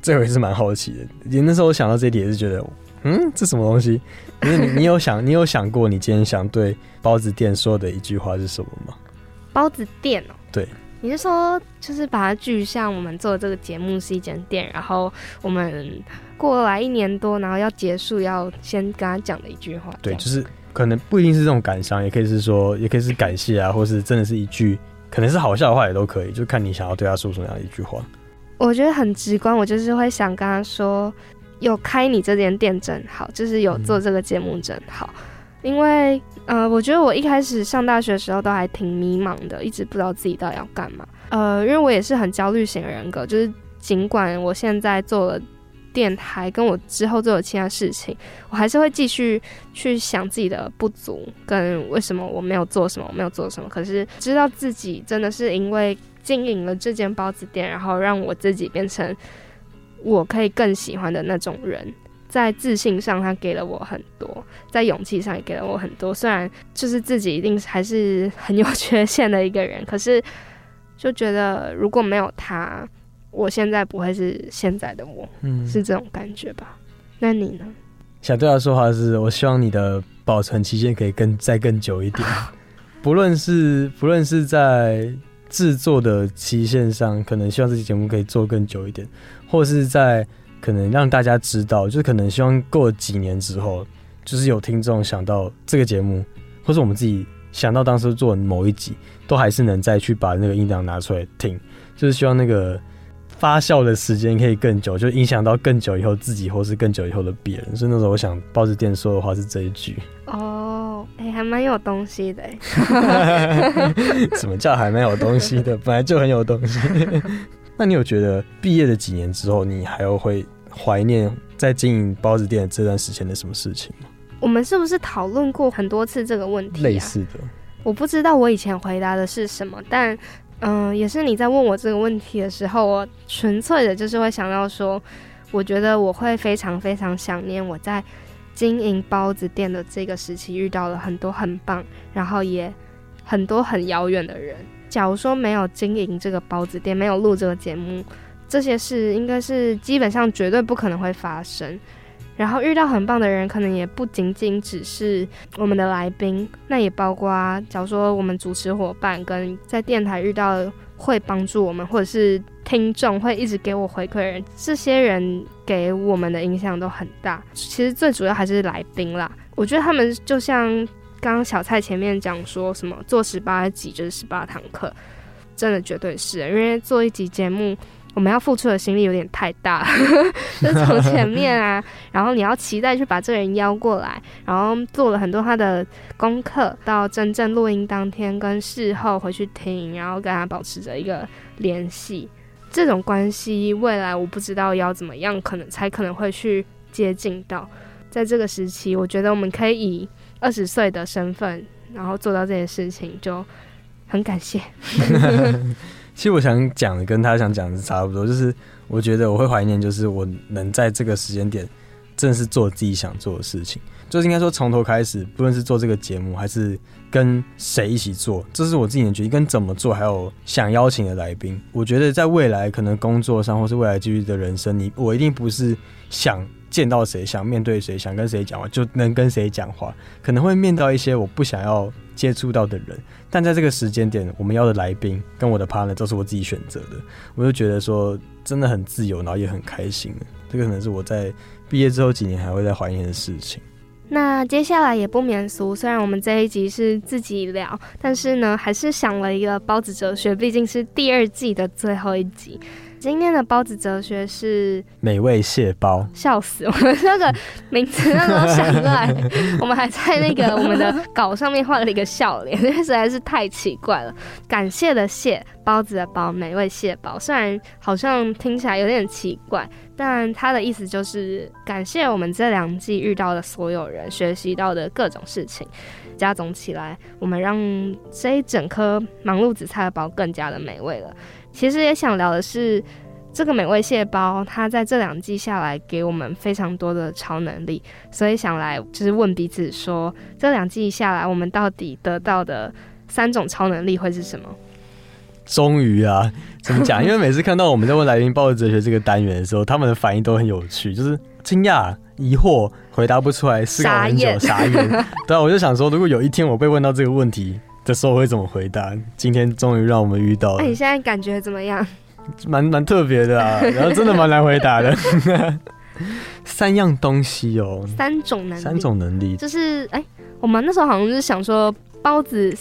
这回是蛮好奇的，你那时候我想到这一点是觉得，嗯，这什么东西？是你你有想，你有想过你今天想对包子店说的一句话是什么吗？包子店哦，对，你是说就是把它具象，我们做这个节目是一间店，然后我们过来一年多，然后要结束，要先跟他讲的一句话。对，就是可能不一定是这种感伤，也可以是说，也可以是感谢啊，或是真的是一句，可能是好笑的话也都可以，就看你想要对他说什么样的一句话。我觉得很直观，我就是会想跟他说，有开你这间店真好，就是有做这个节目真好。因为呃，我觉得我一开始上大学的时候都还挺迷茫的，一直不知道自己到底要干嘛。呃，因为我也是很焦虑型人格，就是尽管我现在做了电台，跟我之后做的其他事情，我还是会继续去想自己的不足，跟为什么我没有做什么，我没有做什么。可是知道自己真的是因为经营了这间包子店，然后让我自己变成我可以更喜欢的那种人。在自信上，他给了我很多；在勇气上也给了我很多。虽然就是自己一定还是很有缺陷的一个人，可是就觉得如果没有他，我现在不会是现在的我。嗯，是这种感觉吧？那你呢？想对他说话是，我希望你的保存期限可以更再更久一点。不论是不论是在制作的期限上，可能希望这期节目可以做更久一点，或是在。可能让大家知道，就是可能希望过几年之后，就是有听众想到这个节目，或是我们自己想到当时做某一集，都还是能再去把那个音档拿出来听，就是希望那个发酵的时间可以更久，就影响到更久以后自己，或是更久以后的别人。所以那时候我想包子店说的话是这一句。哦，哎，还蛮有东西的。什么叫还蛮有东西的？本来就很有东西。那你有觉得毕业的几年之后，你还有会怀念在经营包子店这段时间的什么事情吗？我们是不是讨论过很多次这个问题？类似的，我不知道我以前回答的是什么，但嗯，也是你在问我这个问题的时候，我纯粹的就是会想到说，我觉得我会非常非常想念我在经营包子店的这个时期遇到了很多很棒，然后也很多很遥远的人。假如说没有经营这个包子店，没有录这个节目，这些事应该是基本上绝对不可能会发生。然后遇到很棒的人，可能也不仅仅只是我们的来宾，那也包括假如说我们主持伙伴跟在电台遇到会帮助我们，或者是听众会一直给我回馈的人，这些人给我们的影响都很大。其实最主要还是来宾啦，我觉得他们就像。刚刚小蔡前面讲说什么做十八集就是十八堂课，真的绝对是，因为做一集节目，我们要付出的心力有点太大，就从前面啊，然后你要期待去把这个人邀过来，然后做了很多他的功课，到真正录音当天跟事后回去听，然后跟他保持着一个联系，这种关系未来我不知道要怎么样，可能才可能会去接近到，在这个时期，我觉得我们可以以。二十岁的身份，然后做到这件事情，就很感谢。其实我想讲的跟他想讲的差不多，就是我觉得我会怀念，就是我能在这个时间点，正是做自己想做的事情，就是应该说从头开始，不论是做这个节目，还是跟谁一起做，这是我自己的决定，跟怎么做，还有想邀请的来宾。我觉得在未来可能工作上，或是未来继续的人生，你我一定不是想。见到谁想面对谁想跟谁讲话就能跟谁讲话，可能会面到一些我不想要接触到的人，但在这个时间点，我们要的来宾跟我的 partner 都是我自己选择的，我就觉得说真的很自由，然后也很开心。这个可能是我在毕业之后几年还会再怀念的事情。那接下来也不免俗，虽然我们这一集是自己聊，但是呢，还是想了一个包子哲学，毕竟是第二季的最后一集。今天的包子哲学是美味蟹包，笑死 我们那个名字那时候想出来，我们还在那个我们的稿上面画了一个笑脸，因为实在是太奇怪了。感谢的蟹，包子的包，美味蟹包，虽然好像听起来有点奇怪，但它的意思就是感谢我们这两季遇到的所有人，学习到的各种事情，加总起来，我们让这一整颗忙碌紫菜的包更加的美味了。其实也想聊的是，这个美味蟹包，它在这两季下来给我们非常多的超能力，所以想来就是问彼此说，这两季下来，我们到底得到的三种超能力会是什么？终于啊，怎么讲？因为每次看到我们在问来宾抱着哲学这个单元的时候，他们的反应都很有趣，就是惊讶、疑惑、回答不出来、思考很久、傻眼。对啊，我就想说，如果有一天我被问到这个问题。的时候会怎么回答？今天终于让我们遇到了。那你现在感觉怎么样？蛮蛮特别的啊，然后真的蛮难回答的。三样东西哦，三种能力，三种能力，就是哎，我们那时候好像是想说包子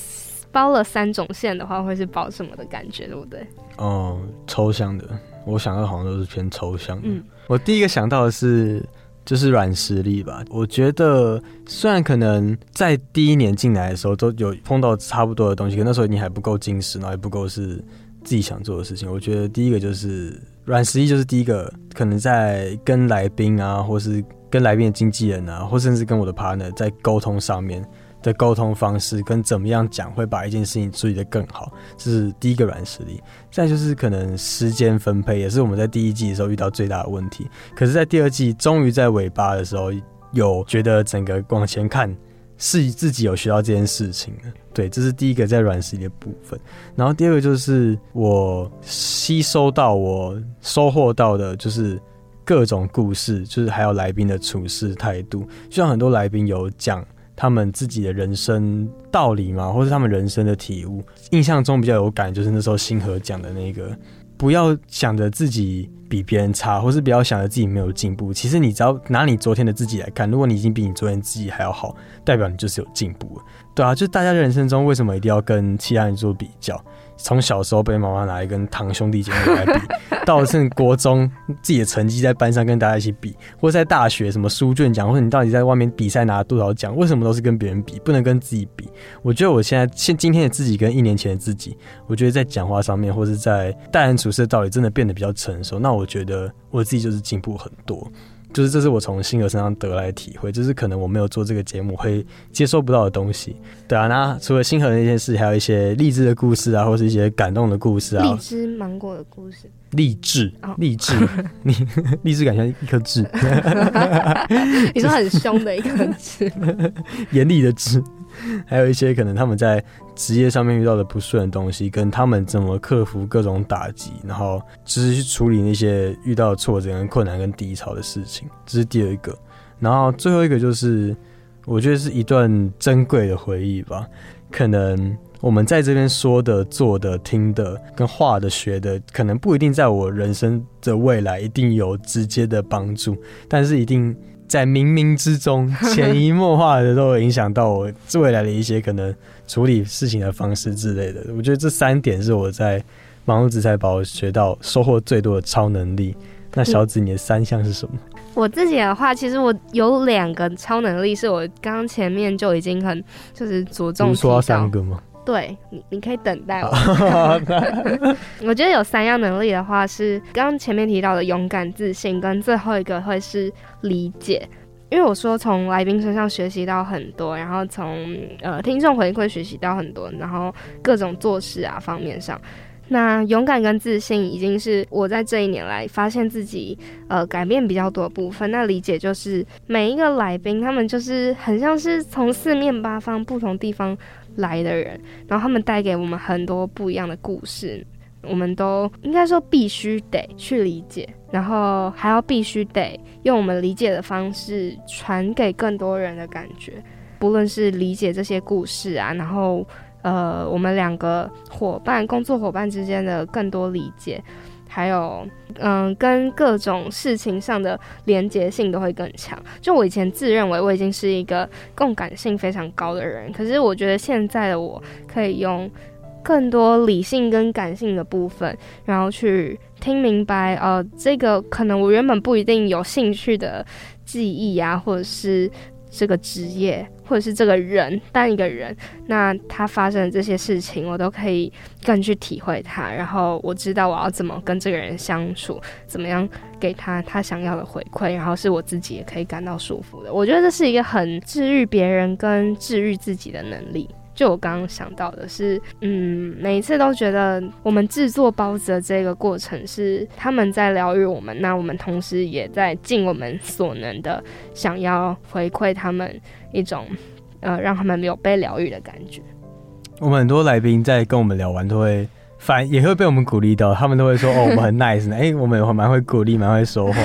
包了三种馅的话，会是包什么的感觉，对不对？哦，抽象的，我想到好像都是偏抽象的。嗯，我第一个想到的是就是软实力吧。我觉得虽然可能在第一年进来的时候都有碰到差不多的东西，可那时候你还不够精实，然后也不够是自己想做的事情。我觉得第一个就是软实力，就是第一个可能在跟来宾啊，或是跟来宾的经纪人啊，或甚至跟我的 partner 在沟通上面。的沟通方式跟怎么样讲会把一件事情处理得更好，这是第一个软实力。再就是可能时间分配，也是我们在第一季的时候遇到最大的问题。可是，在第二季终于在尾巴的时候，有觉得整个往前看是自己有学到这件事情的。对，这是第一个在软实力的部分。然后第二个就是我吸收到、我收获到的，就是各种故事，就是还有来宾的处事态度，就像很多来宾有讲。他们自己的人生道理嘛，或是他们人生的体悟，印象中比较有感，就是那时候星河讲的那个，不要想着自己比别人差，或是不要想着自己没有进步。其实你只要拿你昨天的自己来看，如果你已经比你昨天自己还要好，代表你就是有进步。对啊，就大家人生中为什么一定要跟其他人做比较？从小时候被妈妈拿来跟堂兄弟姐妹来比，到了甚至国中自己的成绩在班上跟大家一起比，或在大学什么书卷奖，或者你到底在外面比赛拿了多少奖，为什么都是跟别人比，不能跟自己比？我觉得我现在现今天的自己跟一年前的自己，我觉得在讲话上面，或者在待人处事的道理，真的变得比较成熟。那我觉得我自己就是进步很多。就是这是我从星河身上得来的体会，就是可能我没有做这个节目会接受不到的东西。对啊，那除了星河那件事，还有一些励志的故事啊，或是一些感动的故事啊。荔枝芒果的故事。励志，励志，你 励志感像一颗痣。你说很凶的一颗痣，严厉的痣。还有一些可能他们在职业上面遇到的不顺的东西，跟他们怎么克服各种打击，然后就是去处理那些遇到挫折、跟困难、跟低潮的事情，这是第二个。然后最后一个就是，我觉得是一段珍贵的回忆吧。可能我们在这边说的、做的、听的、跟画的、学的，可能不一定在我人生的未来一定有直接的帮助，但是一定。在冥冥之中，潜移默化的都会影响到我未来的一些可能处理事情的方式之类的。我觉得这三点是我在忙碌之才把我学到收获最多的超能力。那小紫，你的三项是什么？我自己的话，其实我有两个超能力，是我刚刚前面就已经很就是着重说三个吗？对你，你可以等待我。我觉得有三样能力的话，是刚刚前面提到的勇敢、自信，跟最后一个会是理解。因为我说从来宾身上学习到很多，然后从呃听众回馈学习到很多，然后各种做事啊方面上，那勇敢跟自信已经是我在这一年来发现自己呃改变比较多的部分。那理解就是每一个来宾，他们就是很像是从四面八方不同地方。来的人，然后他们带给我们很多不一样的故事，我们都应该说必须得去理解，然后还要必须得用我们理解的方式传给更多人的感觉，不论是理解这些故事啊，然后呃，我们两个伙伴、工作伙伴之间的更多理解。还有，嗯，跟各种事情上的连结性都会更强。就我以前自认为我已经是一个共感性非常高的人，可是我觉得现在的我可以用更多理性跟感性的部分，然后去听明白，呃，这个可能我原本不一定有兴趣的记忆啊，或者是。这个职业，或者是这个人，单一个人，那他发生的这些事情，我都可以更去体会他，然后我知道我要怎么跟这个人相处，怎么样给他他想要的回馈，然后是我自己也可以感到舒服的。我觉得这是一个很治愈别人跟治愈自己的能力。就我刚刚想到的是，嗯，每一次都觉得我们制作包子的这个过程是他们在疗愈我们，那我们同时也在尽我们所能的想要回馈他们一种，呃，让他们没有被疗愈的感觉。我们很多来宾在跟我们聊完都会反，也会被我们鼓励到，他们都会说：“哦，我们很 nice 呢。” 哎，我们蛮会鼓励，蛮会说话。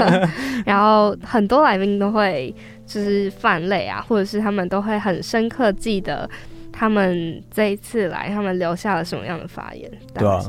然后很多来宾都会。就是泛类啊，或者是他们都会很深刻记得他们这一次来，他们留下了什么样的发言。对啊，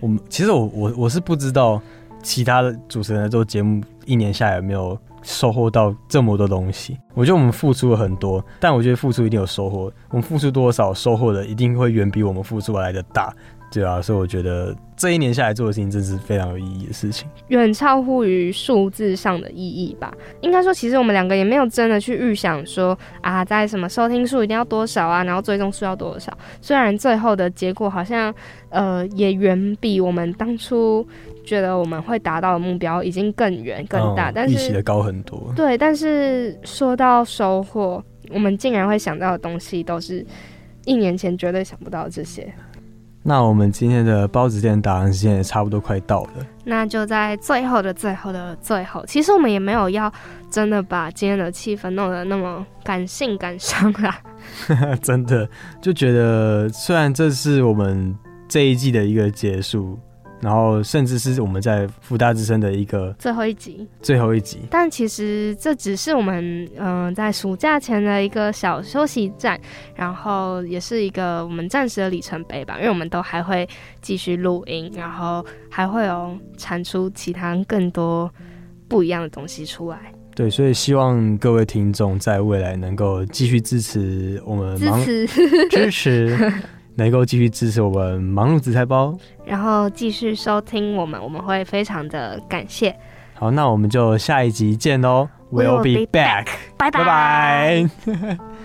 我们其实我我我是不知道其他的主持人做节目一年下来有没有收获到这么多东西。我觉得我们付出了很多，但我觉得付出一定有收获。我们付出多少，收获的一定会远比我们付出来的大。对啊，所以我觉得这一年下来做的事情，真是非常有意义的事情，远超乎于数字上的意义吧。应该说，其实我们两个也没有真的去预想说啊，在什么收听数一定要多少啊，然后最终数要多少。虽然最后的结果好像呃也远比我们当初觉得我们会达到的目标已经更远更大，但是预期的高很多。对，但是说到收获，我们竟然会想到的东西，都是一年前绝对想不到这些。那我们今天的包子店打烊时间也差不多快到了，那就在最后的最后的最后，其实我们也没有要真的把今天的气氛弄得那么感性感伤啦。真的就觉得，虽然这是我们这一季的一个结束。然后，甚至是我们在福大之声的一个最后一集，最后一集。但其实这只是我们嗯在暑假前的一个小休息站，然后也是一个我们暂时的里程碑吧。因为我们都还会继续录音，然后还会有产出其他更多不一样的东西出来。对，所以希望各位听众在未来能够继续支持我们，支持支持。能够继续支持我们忙碌紫菜包，然后继续收听我们，我们会非常的感谢。好，那我们就下一集见喽，We'll be back，拜拜。拜拜。